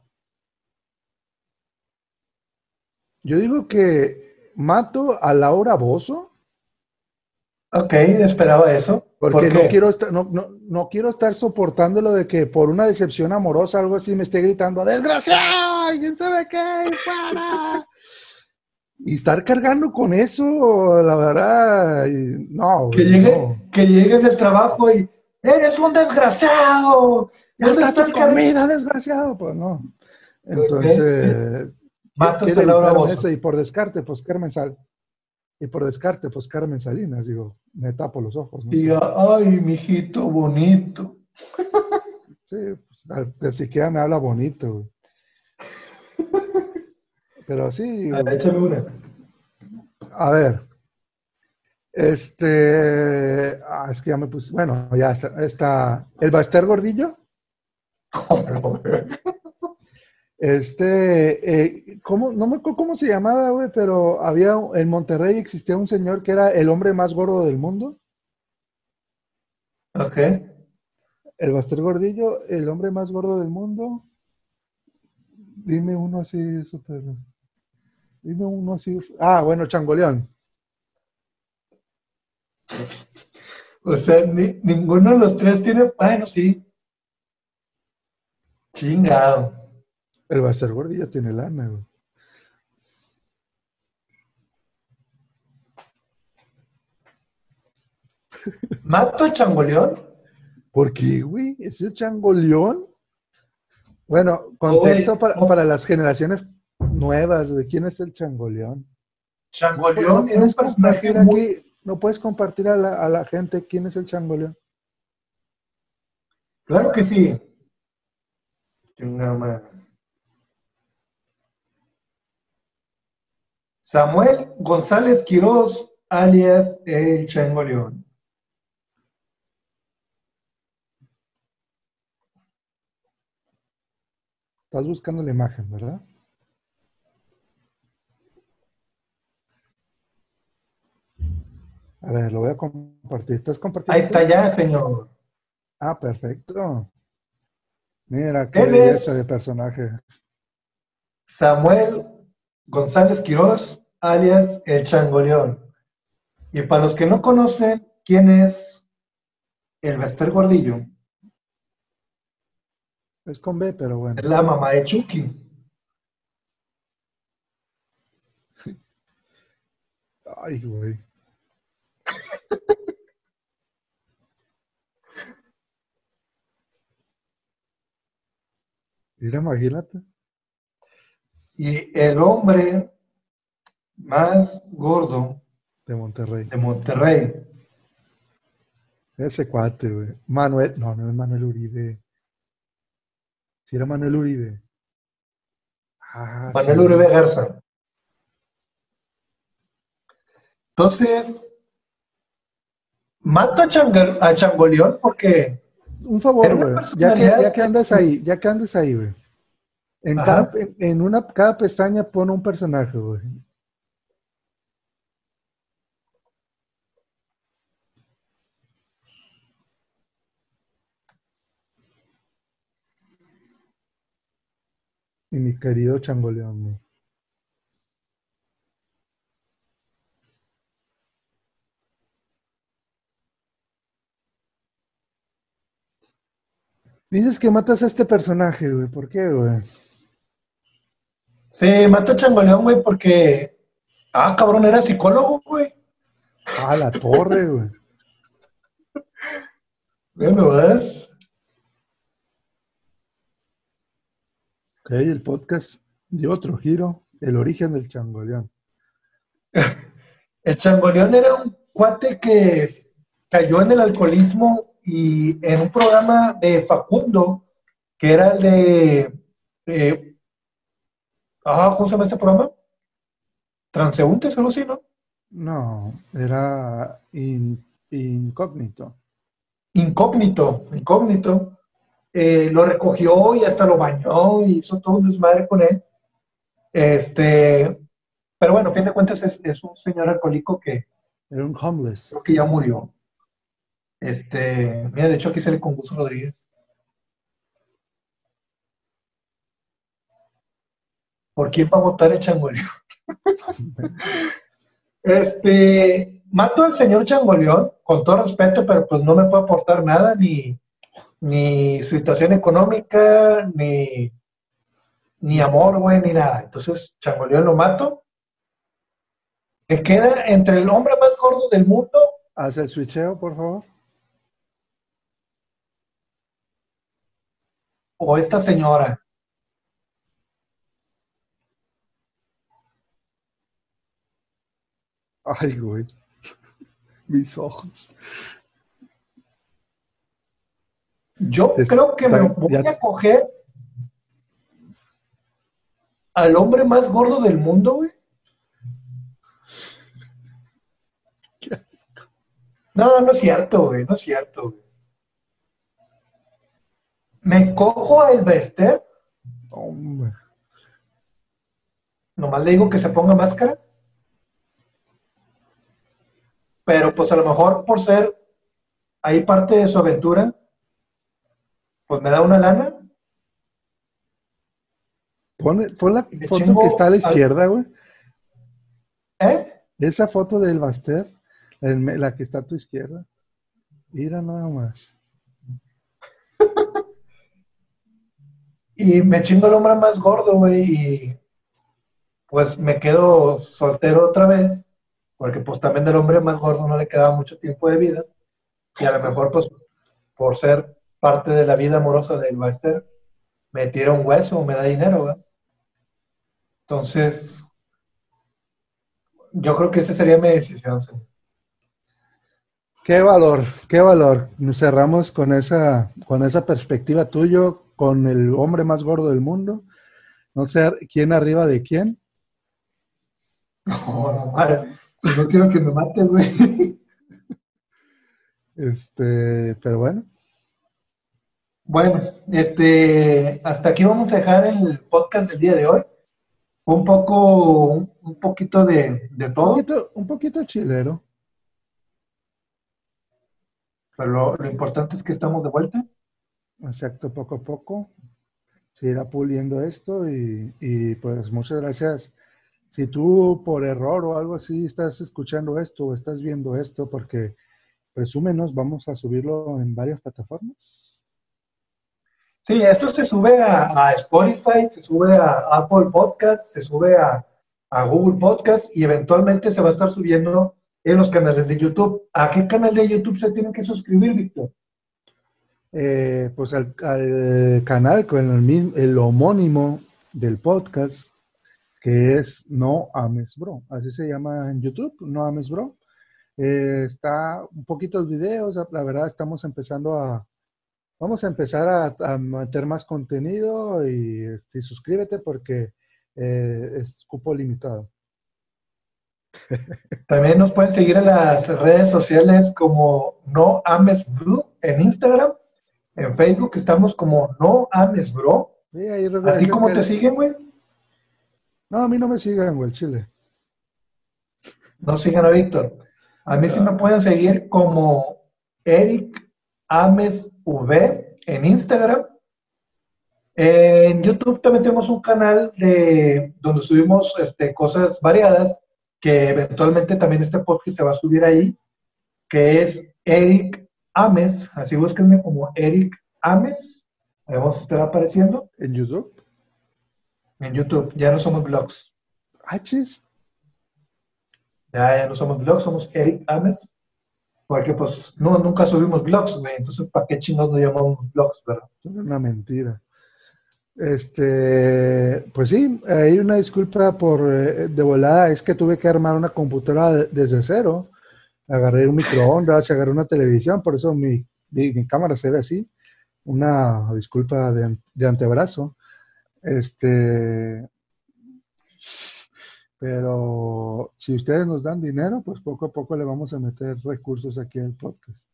Yo digo que mato a Laura Bozo. Ok, esperaba eso. Porque no, quiero estar, no, no, no, quiero estar soportando lo de que por una decepción amorosa, algo así, me esté gritando, ¡desgraciado! ¿Quién sabe qué? ¡Para! Y estar cargando con eso, la verdad, no. Que, llegue, que llegues del trabajo y eres un desgraciado. Ya está tu comida, desgraciado. Pues no. Entonces, y por descarte, pues Carmen Sal. Y por descarte, pues Carmen Salinas, digo, me tapo los ojos. ¿no? Diga, ay, mijito bonito. Sí, pues, siquiera me habla bonito. Pero sí. A ver, échame una. A ver. Este, ah, es que ya me puse, bueno, ya está, está el Baster Gordillo. Este, eh, ¿cómo, no me acuerdo cómo se llamaba, güey, pero había, en Monterrey existía un señor que era el hombre más gordo del mundo. Ok. El Baster Gordillo, el hombre más gordo del mundo. Dime uno así, súper. Dime uno así. Ah, bueno, Changoleón. O sea, ni- ninguno de los tres tiene. Bueno, sí. Chingado. El Baster Gordillo tiene lana, güey. ¿Mato a Changoleón? ¿Por qué, güey? ¿Es el Changoleón? Bueno, contexto Oye, para, para las generaciones nuevas, güey. ¿Quién es el Changoleón? Changoleón no, era un puedes personaje compartir muy. aquí, no puedes compartir a la, a la gente quién es el Changoleón. Claro que sí. Samuel González Quirós, alias El Changoleón. Estás buscando la imagen, ¿verdad? A ver, lo voy a compartir. ¿Estás compartiendo? Ahí está ya, señor. Ah, perfecto. Mira, qué belleza de personaje. Samuel González Quirós, alias El Changoleón. Y para los que no conocen quién es el Bester Gordillo, Es con B, pero bueno. es la mamá de Chucky. Ay, güey. Mira, imagínate. Y el hombre más gordo De Monterrey. de Monterrey, Ese cuate, güey. Manuel, no, no es Manuel Uribe. Si era Manuel Uribe. Ah, Manuel sí. Uribe Garza. Entonces, mato a, Changa- a Changoleón porque Un favor, güey. Ya que, personalidad ya que andas ahí, ya que andas ahí, güey. En, cada, en, en una, cada pestaña pone un personaje, güey. Y mi querido Changoleón, güey. Dices que matas a este personaje, güey. ¿Por qué, güey? se mato a Changoleón, güey, porque, ah, cabrón, era psicólogo, güey. Ah, la torre, güey. Bueno, ¿ves? Ok, el podcast dio otro giro. El origen del Changoleón. El Changoleón era un cuate que cayó en el alcoholismo y en un programa de Facundo, que era el de, eh, ah, ¿cómo se llama este programa? Transeúntes, algo así, ¿no? No, era in- incógnito. Incógnito, incógnito. Eh, lo recogió y hasta lo bañó y hizo todo un desmadre con él. Este, pero bueno, a fin de cuentas es, es un señor alcohólico que Era un homeless. creo que ya murió. Este, mira, de hecho aquí sale con Gus Rodríguez. ¿Por quién va a votar el Changoleón? Este, mato al señor Changoleón, con todo respeto, pero pues no me puede aportar nada, ni, ni situación económica, ni, ni amor, güey, ni nada. Entonces, Changoleón lo mato. Me queda entre el hombre más gordo del mundo Haz el switcheo, por favor. O esta señora. Ay, güey. Mis ojos. Yo Es- creo que me voy ya- a coger al hombre más gordo del mundo, güey. ¿Qué haces? No, no es cierto, güey, no es cierto, güey. Me cojo a el Bester, Hombre. nomás le digo que se ponga máscara. Pero pues a lo mejor por ser ahí parte de su aventura, pues me da una lana. Pon, pon la foto que está a la izquierda, güey. ¿Eh? Esa foto del Baster, la que está a tu izquierda. Mira nada más. Y me chingo el hombre más gordo, güey, y pues me quedo soltero otra vez, porque pues también del hombre más gordo no le quedaba mucho tiempo de vida, y a lo mejor pues por ser parte de la vida amorosa del Baester, me tira un hueso me da dinero, güey. Entonces, yo creo que esa sería mi decisión, señor. Qué valor, qué valor. Nos cerramos con esa, con esa perspectiva tuyo, con el hombre más gordo del mundo. No sé quién arriba de quién. No, no, madre, pues no quiero que me mate, güey. Este, pero bueno, Bueno, este, hasta aquí vamos a dejar el podcast del día de hoy. Un poco, un, un poquito de, de un todo, poquito, un poquito chilero. pero lo, lo importante es que estamos de vuelta. Exacto, poco a poco se irá puliendo esto y, pues muchas gracias. Si tú por error o algo así estás escuchando esto o estás viendo esto, porque presúmenos, vamos a subirlo en varias plataformas. Sí, esto se sube a, a Spotify, se sube a Apple Podcast, se sube a, Google Podcast y eventualmente se va a estar subiendo en los canales de YouTube. ¿A qué canal de YouTube se tienen que suscribir, Víctor? Eh, pues al, al canal con el, el homónimo del podcast, que es No Ames Bro. Así se llama en YouTube, No Ames Bro. Eh, está un poquito de videos, la verdad estamos empezando a, vamos a empezar a, a meter más contenido y, este, suscríbete porque eh, es cupo limitado. También nos pueden seguir en las redes sociales como No Ames Blue en Instagram. En Facebook estamos como No Ames Bro. Sí, ahí ¿A ti cómo te siguen, güey? No, a mí no me sigan, güey, chile. No sigan a Víctor. A mí sí me pueden seguir como Eric Ames V en Instagram. En YouTube también tenemos un canal de donde subimos este, cosas variadas, que eventualmente también este podcast se va a subir ahí, que es Eric Ames, así búsquenme como Eric Ames, ahí vamos a estar apareciendo En YouTube. en YouTube, ya no somos blogs, Ah, chis. ya, ya no somos blogs, somos Eric Ames, porque pues no, nunca subimos blogs, güey, entonces ¿para qué chingados nos llamamos blogs, verdad? Es una mentira. Este, pues sí, hay una disculpa por eh, de volada, es que tuve que armar una computadora de- desde cero. Agarré un microondas, agarré una televisión, por eso mi, mi, cámara se ve así. Una disculpa de, de antebrazo. Este, pero si ustedes nos dan dinero, pues poco a poco le vamos a meter recursos aquí al podcast.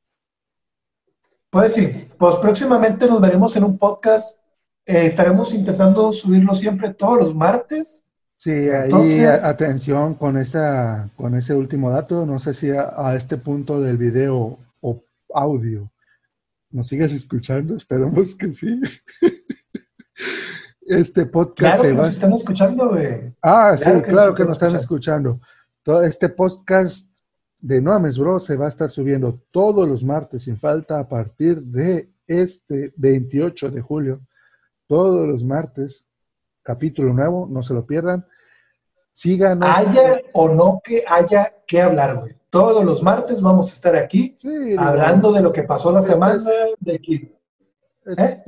Pues sí, pues próximamente nos veremos en un podcast. Eh, estaremos intentando subirlo siempre todos los martes. Sí, ahí Entonces- atención con esta, con ese último dato. No sé si a, a este punto del video o audio nos sigues escuchando. Esperemos que sí. Este podcast Claro se que va. nos están escuchando, güey. Ah, sí, claro que claro nos que nos están están escuchando. Todo este podcast de No Ames Bro se va a estar subiendo todos los martes sin falta a partir de este 28 de julio. Todos los martes, capítulo nuevo, no se lo pierdan. Síganos. Haya o no que haya que hablar, güey. Todos los martes vamos a estar aquí Sí, hablando de lo que pasó la semana, es- de es- ¿eh?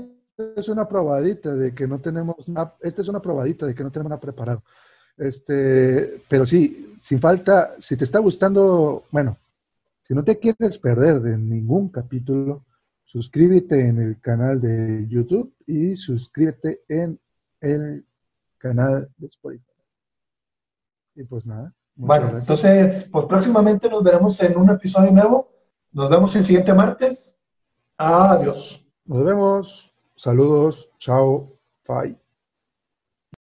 es una probadita de que no tenemos nada, esta es una probadita de que no tenemos nada preparado. Este, pero sí, sin falta, si te está gustando, bueno, si no te quieres perder de ningún capítulo, suscríbete en el canal de YouTube y suscríbete en el canal de Spotify. Y pues nada. Bueno, gracias. entonces, pues próximamente nos veremos en un episodio nuevo Nos vemos el siguiente martes. Adiós. Nos vemos. Saludos. Chao. Bye.